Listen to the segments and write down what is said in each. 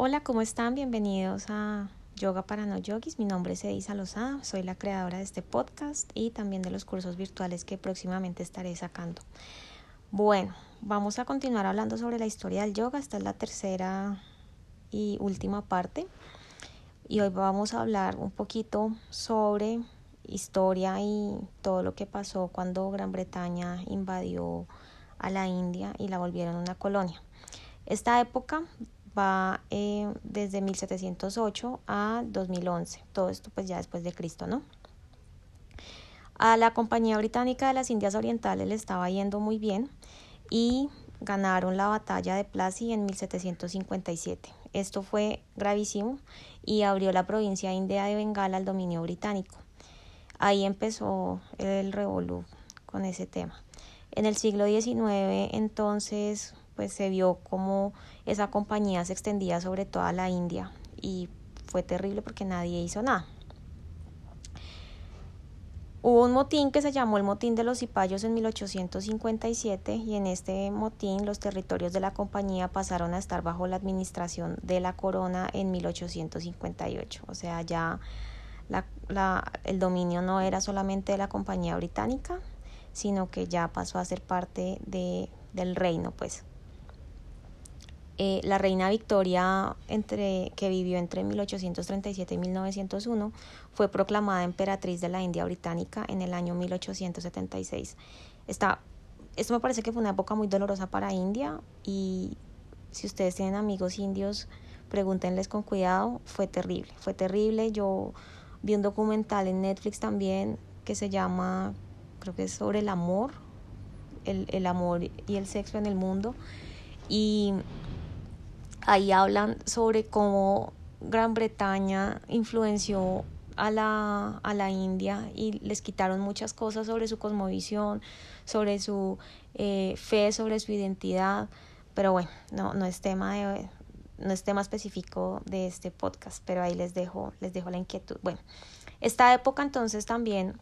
Hola, ¿cómo están? Bienvenidos a Yoga para no yogis. Mi nombre es Edisa Lozada, soy la creadora de este podcast y también de los cursos virtuales que próximamente estaré sacando. Bueno, vamos a continuar hablando sobre la historia del yoga. Esta es la tercera y última parte. Y hoy vamos a hablar un poquito sobre historia y todo lo que pasó cuando Gran Bretaña invadió a la India y la volvieron una colonia. Esta época va eh, desde 1708 a 2011, todo esto pues ya después de Cristo, ¿no? A la Compañía Británica de las Indias Orientales le estaba yendo muy bien y ganaron la batalla de Plassey en 1757. Esto fue gravísimo y abrió la provincia india de Bengala al dominio británico. Ahí empezó el revolú con ese tema. En el siglo XIX entonces pues se vio como esa compañía se extendía sobre toda la India y fue terrible porque nadie hizo nada. Hubo un motín que se llamó el motín de los cipayos en 1857 y en este motín los territorios de la compañía pasaron a estar bajo la administración de la corona en 1858. O sea, ya el dominio no era solamente de la compañía británica, sino que ya pasó a ser parte de, del reino, pues. Eh, la reina Victoria, entre, que vivió entre 1837 y 1901, fue proclamada emperatriz de la India británica en el año 1876. Esta, esto me parece que fue una época muy dolorosa para India y si ustedes tienen amigos indios, pregúntenles con cuidado, fue terrible, fue terrible. Yo vi un documental en Netflix también que se llama, creo que es sobre el amor, el, el amor y el sexo en el mundo. Y Ahí hablan sobre cómo Gran Bretaña influenció a la, a la India y les quitaron muchas cosas sobre su cosmovisión, sobre su eh, fe, sobre su identidad. Pero bueno, no, no es tema de, no es tema específico de este podcast, pero ahí les dejo, les dejo la inquietud. Bueno, esta época entonces también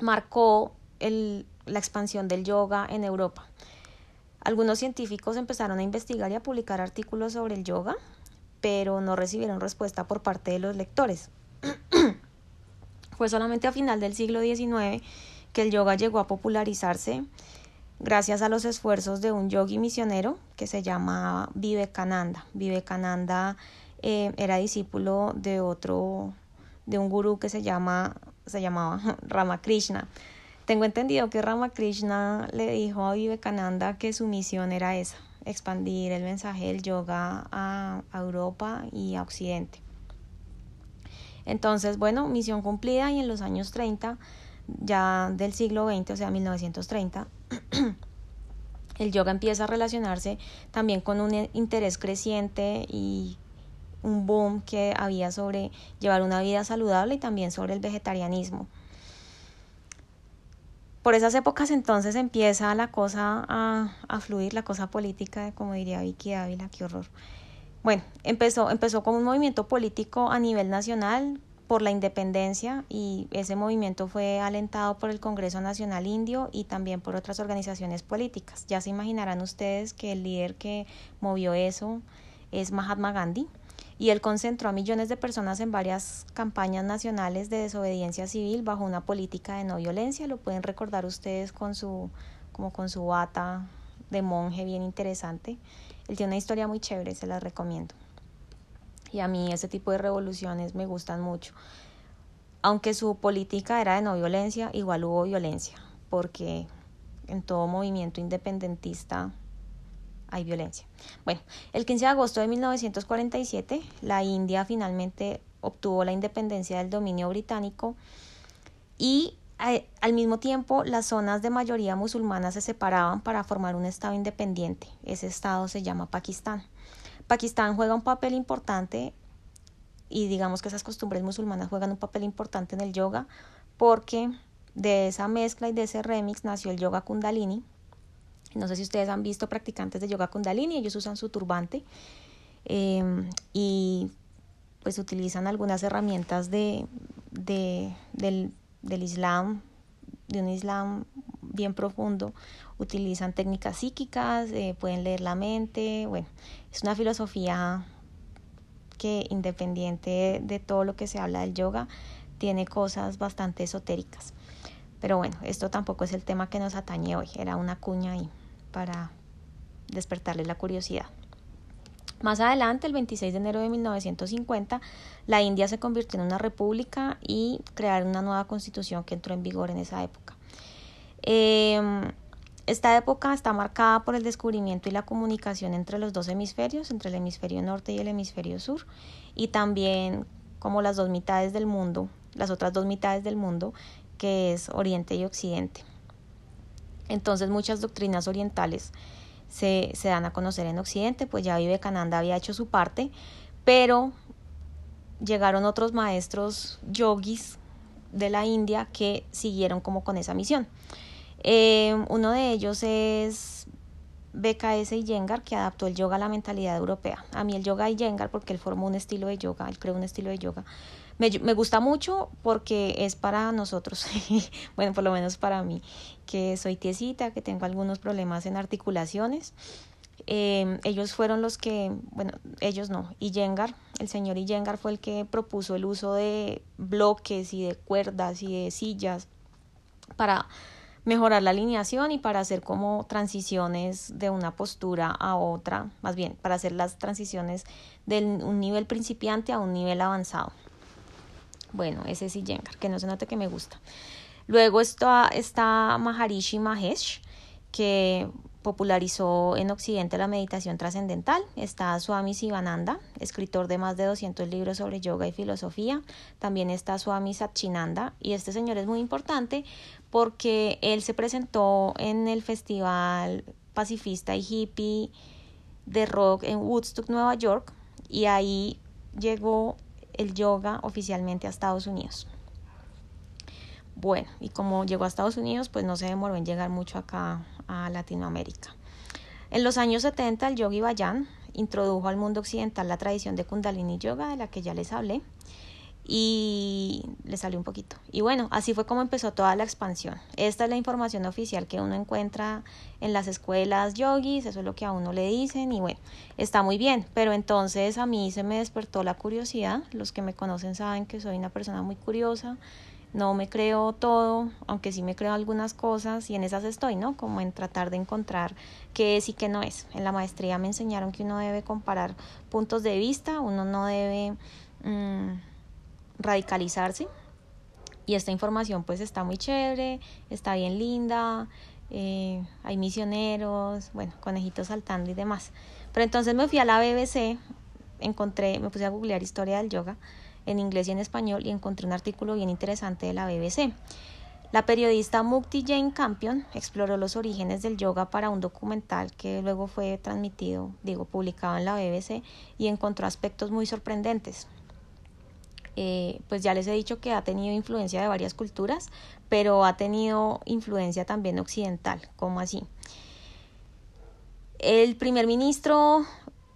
marcó el, la expansión del yoga en Europa. Algunos científicos empezaron a investigar y a publicar artículos sobre el yoga, pero no recibieron respuesta por parte de los lectores. Fue solamente a final del siglo XIX que el yoga llegó a popularizarse gracias a los esfuerzos de un yogi misionero que se llama Vivekananda. Vivekananda eh, era discípulo de otro, de un gurú que se llama, se llamaba Ramakrishna. Tengo entendido que Ramakrishna le dijo a Vivekananda que su misión era esa, expandir el mensaje del yoga a, Europa y a Occidente. Entonces, bueno, misión cumplida y en los años 30, ya del siglo XX, o sea, 1930, el yoga empieza a relacionarse también con un interés creciente y un boom que había sobre llevar una vida saludable y también sobre el vegetarianismo. Por esas épocas entonces empieza la cosa a, a fluir, la cosa política, como diría Vicky Ávila, qué horror. Bueno, empezó, empezó como un movimiento político a nivel nacional por la independencia y ese movimiento fue alentado por el Congreso Nacional Indio y también por otras organizaciones políticas. Ya se imaginarán ustedes que el líder que movió eso es Mahatma Gandhi y él concentró a millones de personas en varias campañas nacionales de desobediencia civil bajo una política de no violencia. Lo pueden recordar ustedes con su, como con su bata de monje bien interesante. Él tiene una historia muy chévere, se la recomiendo. Y a mí ese tipo de revoluciones me gustan mucho. Aunque su política era de no violencia, igual hubo violencia, porque en todo movimiento independentista hay violencia. Bueno, el 15 de agosto de 1947, la India finalmente obtuvo la independencia del dominio británico y eh, al mismo tiempo las zonas de mayoría musulmana se separaban para formar un estado independiente. Ese estado se llama Pakistán. Pakistán juega un papel importante y digamos que esas costumbres musulmanas juegan un papel importante en el yoga porque de esa mezcla y de ese remix nació el yoga kundalini, no sé si ustedes han visto practicantes de yoga kundalini, ellos usan su turbante em, y pues utilizan algunas herramientas de, de, del, del Islam, de un Islam bien profundo, utilizan técnicas psíquicas, eh, pueden leer la mente, bueno, es una filosofía que independiente de todo lo que se habla del yoga, tiene cosas bastante esotéricas. Pero bueno, esto tampoco es el tema que nos atañe hoy, era una cuña ahí para despertarle la curiosidad. Más adelante, el 26 de enero de 1950, la India se convirtió en una república y crearon una nueva constitución que entró en vigor en esa época. Em, esta época está marcada por el descubrimiento y la comunicación entre los dos hemisferios, entre el hemisferio norte y el hemisferio sur, y también como las dos mitades del mundo, las otras dos mitades del mundo, que es Oriente y Occidente. Entonces muchas doctrinas orientales se, se dan a conocer en Occidente, pues ya Vivekananda había hecho su parte, pero llegaron otros maestros yogis de la India que siguieron como con esa misión. Eh, uno de ellos es BKS Iyengar, que adaptó el yoga a la mentalidad europea. A mí el yoga Iyengar, porque él formó un estilo de yoga, él creó un estilo de yoga, me, me gusta mucho porque es para nosotros, bueno, por lo menos para mí, que soy tiesita, que tengo algunos problemas en articulaciones. Eh, ellos fueron los que, bueno, ellos no, Iyengar, el señor Iyengar fue el que propuso el uso de bloques y de cuerdas y de sillas para mejorar la alineación y para hacer como transiciones de una postura a otra, más bien para hacer las transiciones de un nivel principiante a un nivel avanzado. Bueno, ese es Iyengar, que no se note que me gusta. Luego está, está Maharishi Mahesh, que popularizó en Occidente la meditación trascendental. Está Swami Sivananda, escritor de más de 200 libros sobre yoga y filosofía. También está Swami Satchinanda. Y este señor es muy importante porque él se presentó en el Festival Pacifista y Hippie de Rock en Woodstock, Nueva York. Y ahí llegó el yoga oficialmente a Estados Unidos. Bueno, y como llegó a Estados Unidos, pues no se demoró en llegar mucho acá a Latinoamérica. En los años 70, el Yogi Bayan introdujo al mundo occidental la tradición de Kundalini Yoga, de la que ya les hablé, y le salió un poquito. Y bueno, así fue como empezó toda la expansión. Esta es la información oficial que uno encuentra en las escuelas yogis, eso es lo que a uno le dicen y bueno, está muy bien, pero entonces a mí se me despertó la curiosidad. Los que me conocen saben que soy una persona muy curiosa no me creo todo, aunque sí me creo algunas cosas y en esas estoy, ¿no? Como en tratar de encontrar qué es y qué no es. En la maestría me enseñaron que uno debe comparar puntos de vista, uno no debe mm, radicalizarse y esta información pues está muy chévere, está bien linda, eh, hay misioneros, bueno, conejitos saltando y demás. Pero entonces me fui a la BBC, encontré, me puse a googlear historia del yoga en inglés y en español y encontré un artículo bien interesante de la BBC. La periodista Mukti Jane Campion exploró los orígenes del yoga para un documental que luego fue transmitido, digo, publicado en la BBC y encontró aspectos muy sorprendentes. Eh, pues ya les he dicho que ha tenido influencia de varias culturas, pero ha tenido influencia también occidental, como así. El primer ministro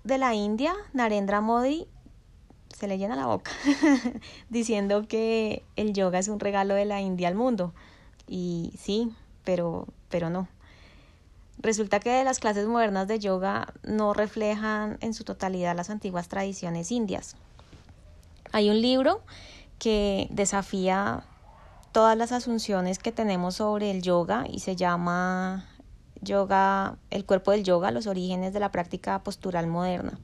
de la India, Narendra Modi, se le llena la boca diciendo que el yoga es un regalo de la India al mundo. Y sí, pero, pero no. Resulta que las clases modernas de yoga no reflejan en su totalidad las antiguas tradiciones indias. Hay un libro que desafía todas las asunciones que tenemos sobre el yoga y se llama Yoga, el cuerpo del yoga, los orígenes de la práctica postural moderna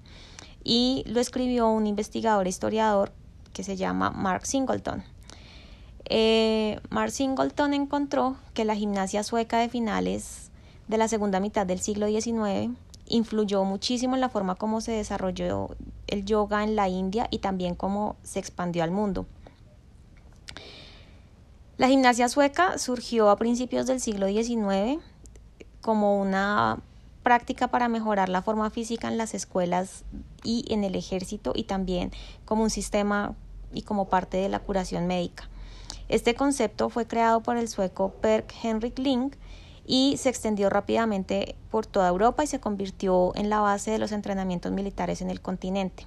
y lo escribió un investigador historiador que se llama Mark Singleton. Eh, Mark Singleton encontró que la gimnasia sueca de finales de la segunda mitad del siglo XIX influyó muchísimo en la forma como se desarrolló el yoga en la India y también cómo se expandió al mundo. La gimnasia sueca surgió a principios del siglo XIX como una práctica para mejorar la forma física en las escuelas y en el ejército y también como un sistema y como parte de la curación médica. Este concepto fue creado por el sueco Per Henrik Link y se extendió rápidamente por toda Europa y se convirtió en la base de los entrenamientos militares en el continente.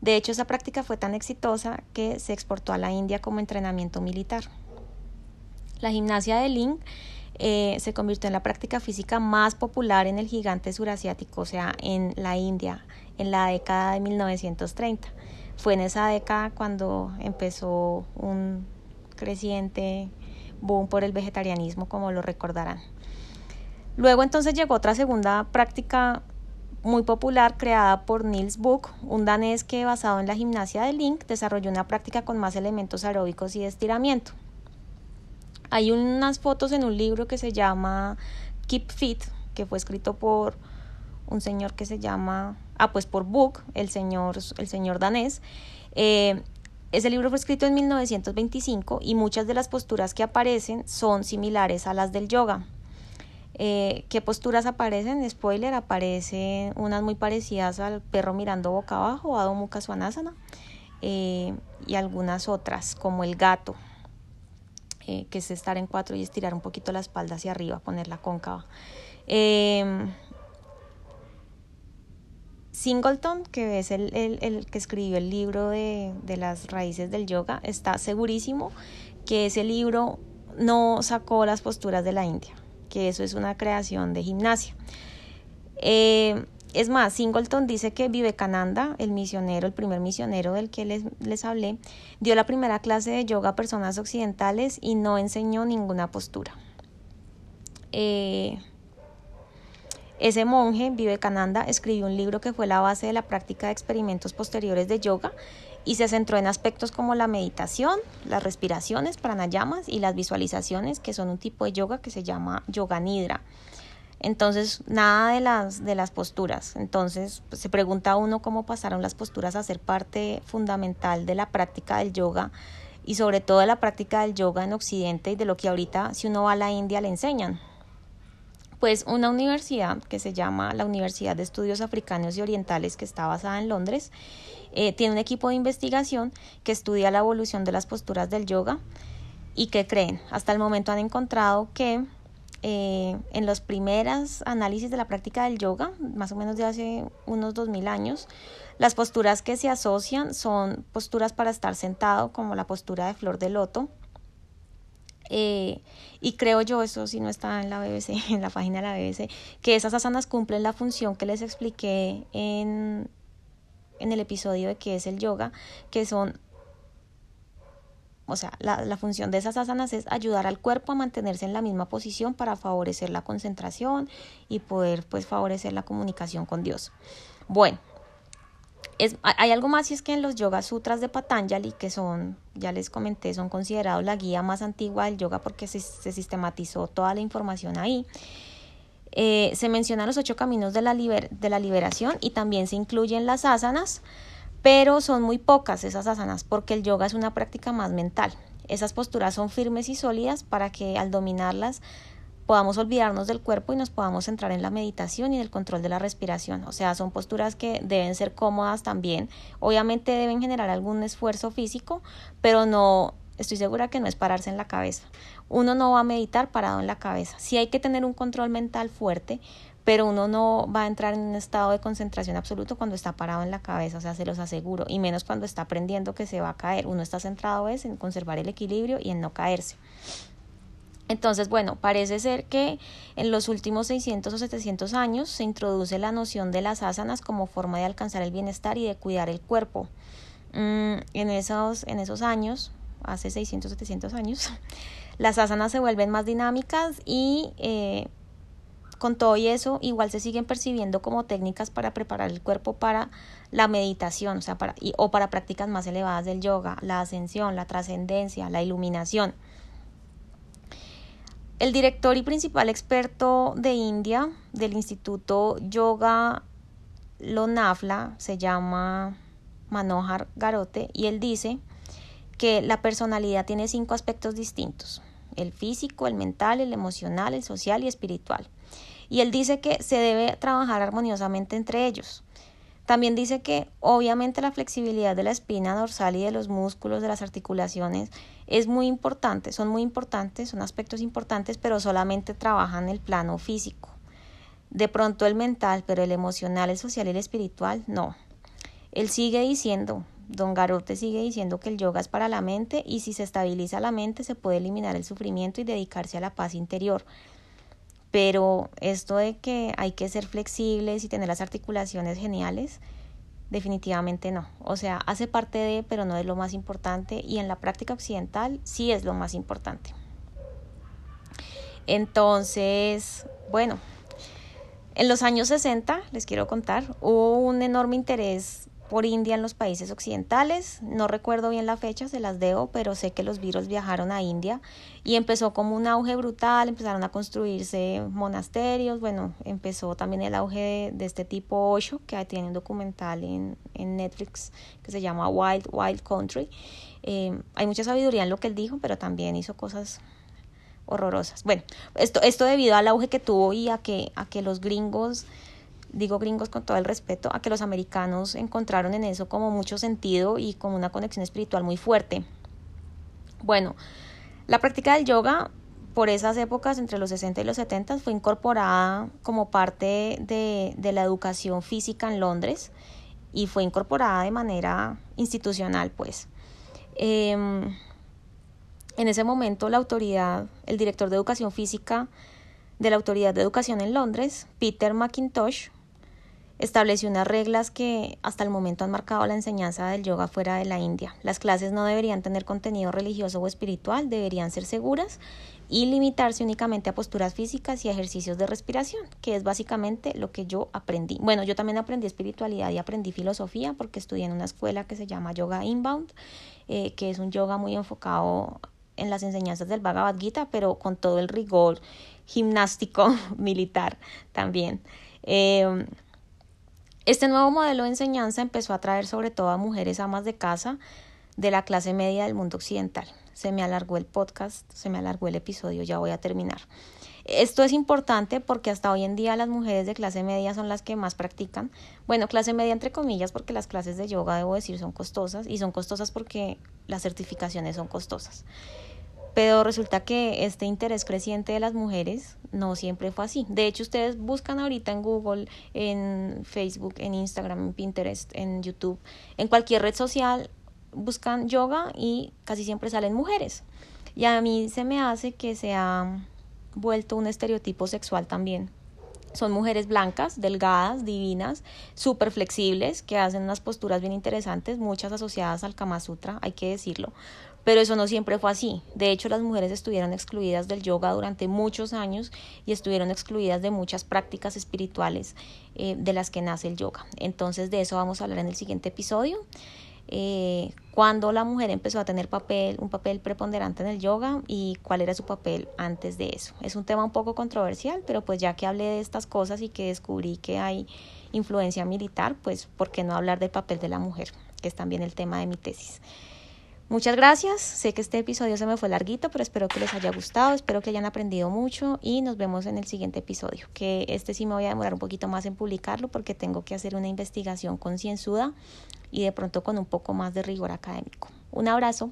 De hecho, esa práctica fue tan exitosa que se exportó a la India como entrenamiento militar. La gimnasia de Link eh, se convirtió en la práctica física más popular en el gigante surasiático, o sea, en la India, en la década de 1930. fue en esa década cuando empezó un creciente boom por el vegetarianismo, como lo recordarán. Luego entonces llegó otra segunda práctica muy popular creada por Niels Buch, un danés que basado en la gimnasia de Link desarrolló una práctica con más elementos aeróbicos y de estiramiento. Hay unas fotos en un libro que se llama Keep Fit, que fue escrito por un señor que se llama, ah, pues por Buch, el señor, el señor danés. Eh, ese libro fue escrito en 1925 y muchas de las posturas que aparecen son similares a las del yoga. Eh, ¿Qué posturas aparecen? Spoiler, aparecen unas muy parecidas al perro mirando boca abajo, Adho Mukha Svanasana, eh, y algunas otras, como el gato, eh, que es estar en cuatro y estirar un poquito la espalda hacia arriba, ponerla cóncava. Em, Singleton, que es el, que escribió el libro de las raíces del yoga, está segurísimo que ese libro no sacó las posturas de la India que eso es una creación de gimnasia. Eh, es más, Singleton dice que Vivekananda, el misionero, el primer misionero del que les, les hablé, dio la primera clase de yoga a personas occidentales y no enseñó ninguna postura. Eh, ese monje, Vivekananda, escribió un libro que fue la base de la práctica de experimentos posteriores de yoga y se centró en aspectos como la meditación, las respiraciones, pranayamas y las visualizaciones, que son un tipo de yoga que se llama yoga nidra. Entonces, nada de las, de las posturas. Entonces, pues, se pregunta uno cómo pasaron las posturas a ser parte fundamental de la práctica del yoga y sobre todo de la práctica del yoga en Occidente y de lo que ahorita, si uno va a la India, le enseñan. Pues una universidad que se llama la Universidad de Estudios Africanos y Orientales, que está basada en Londres, eh, tiene un equipo de investigación que estudia la evolución de las posturas del yoga y que creen. Hasta el momento han encontrado que eh, en los primeros análisis de la práctica del yoga, más o menos de hace unos 2000 años, las posturas que se asocian son posturas para estar sentado, como la postura de flor de loto. Eh, y creo yo, eso si no está en la BBC, en la página de la BBC, que esas asanas cumplen la función que les expliqué en en el episodio de qué es el yoga, que son, o sea, la, la, función de esas asanas es ayudar al cuerpo a mantenerse en la misma posición para favorecer la concentración y poder pues favorecer la comunicación con Dios. Bueno, es, hay algo más y es que en los Yoga Sutras de Patanjali, que son, ya les comenté, son considerados la guía más antigua del yoga porque se, se sistematizó toda la información ahí. Eh, se mencionan los ocho caminos de la, de la liberación y también se incluyen las asanas, pero son muy pocas esas asanas porque el yoga es una práctica más mental. Esas posturas son firmes y sólidas para que al dominarlas podamos olvidarnos del cuerpo y nos podamos centrar en la meditación y en el control de la respiración. O sea, son posturas que deben ser cómodas también. Obviamente deben generar algún esfuerzo físico, pero no estoy segura que no es pararse en la cabeza. Uno no va a meditar parado en la cabeza. Sí hay que tener un control mental fuerte, pero uno no va a entrar en un estado de concentración absoluto cuando está parado en la cabeza, o sea, se los aseguro, y menos cuando está aprendiendo que se va a caer. Uno está centrado es en conservar el equilibrio y en no caerse. Entonces, bueno, parece ser que en los últimos 600 o 700 años se introduce la noción de las asanas como forma de alcanzar el bienestar y de cuidar el cuerpo. Mm, en, esos, en esos años, hace 600, 700 años, las asanas se vuelven más dinámicas y eh, con todo y eso igual se siguen percibiendo como técnicas para preparar el cuerpo para la meditación o, sea, para, o para prácticas más elevadas del yoga, la ascensión, la trascendencia, la iluminación. El director y principal experto de India del Instituto Yoga Lonafla se llama Manohar Garote y él dice que la personalidad tiene cinco aspectos distintos, el físico, el mental, el emocional, el social y espiritual. Y él dice que se debe trabajar armoniosamente entre ellos. También dice que obviamente la flexibilidad de la espina dorsal y de los músculos de las articulaciones es muy importante, son muy importantes, son aspectos importantes, pero solamente trabajan el plano físico. De pronto el mental, pero el emocional, el social y el espiritual, no. Él sigue diciendo, Don Garote sigue diciendo que el yoga es para la mente y si se estabiliza la mente se puede eliminar el sufrimiento y dedicarse a la paz interior. Pero esto de que hay que ser flexibles y tener las articulaciones geniales, definitivamente no. O sea, hace parte de, pero no es lo más importante y en la práctica occidental sí es lo más importante. Entonces, bueno, en los años 60, les quiero contar, hubo un enorme interés por India en los países occidentales. No recuerdo bien la fecha, se las debo, pero sé que los virus viajaron a India y empezó como un auge brutal, empezaron a construirse monasterios, bueno, empezó también el auge de, este tipo Osho, que tiene un documental en, en, Netflix que se llama Wild, Wild Country. Eh, hay mucha sabiduría en lo que él dijo, pero también hizo cosas horrorosas. Bueno, esto, esto debido al auge que tuvo y a que, a que los gringos, digo gringos con todo el respeto, a que los americanos encontraron en eso como mucho sentido y como una conexión espiritual muy fuerte. Bueno, la práctica del yoga por esas épocas, entre los 60 y los 70, fue incorporada como parte de, de la educación física en Londres y fue incorporada de manera institucional, pues. Eh, en ese momento la autoridad, el director de educación física de la Autoridad de Educación en Londres, Peter McIntosh, estableció unas reglas que hasta el momento han marcado la enseñanza del yoga fuera de la India. Las clases no deberían tener contenido religioso o espiritual, deberían ser seguras y limitarse únicamente a posturas físicas y ejercicios de respiración, que es básicamente lo que yo aprendí. Bueno, yo también aprendí espiritualidad y aprendí filosofía porque estudié en una escuela que se llama Yoga Inbound, eh, que es un yoga muy enfocado en las enseñanzas del Bhagavad Gita, pero con todo el rigor gimnástico militar también. Eh, este nuevo modelo de enseñanza empezó a atraer sobre todo a mujeres amas de casa de la clase media del mundo occidental. Se me alargó el podcast, se me alargó el episodio, ya voy a terminar. Esto es importante porque hasta hoy en día las mujeres de clase media son las que más practican. Bueno, clase media entre comillas porque las clases de yoga, debo decir, son costosas y son costosas porque las certificaciones son costosas. Pero resulta que este interés creciente de las mujeres no siempre fue así. De hecho, ustedes buscan ahorita en Google, en Facebook, en Instagram, en Pinterest, en YouTube, en cualquier red social, buscan yoga y casi siempre salen mujeres. Y a mí se me hace que sea vuelto un estereotipo sexual también. Son mujeres blancas, delgadas, divinas, súper flexibles, que hacen unas posturas bien interesantes, muchas asociadas al Kama Sutra, hay que decirlo. Pero eso no siempre fue así. De hecho, las mujeres estuvieron excluidas del yoga durante muchos años y estuvieron excluidas de muchas prácticas espirituales eh, de las que nace el yoga. Entonces, de eso vamos a hablar en el siguiente episodio eh, cuando la mujer empezó a tener papel, un papel preponderante en el yoga y cuál era su papel antes de eso. Es un tema un poco controversial, pero pues ya que hablé de estas cosas y que descubrí que hay influencia militar, pues ¿por qué no hablar del papel de la mujer? Que es también el tema de mi tesis. Muchas gracias. Sé que este episodio se me fue larguito, pero espero que les haya gustado, espero que hayan aprendido mucho y nos vemos en el siguiente episodio. Que este sí me voy a demorar un poquito más en publicarlo porque tengo que hacer una investigación concienzuda y de pronto con un poco más de rigor académico. Un abrazo.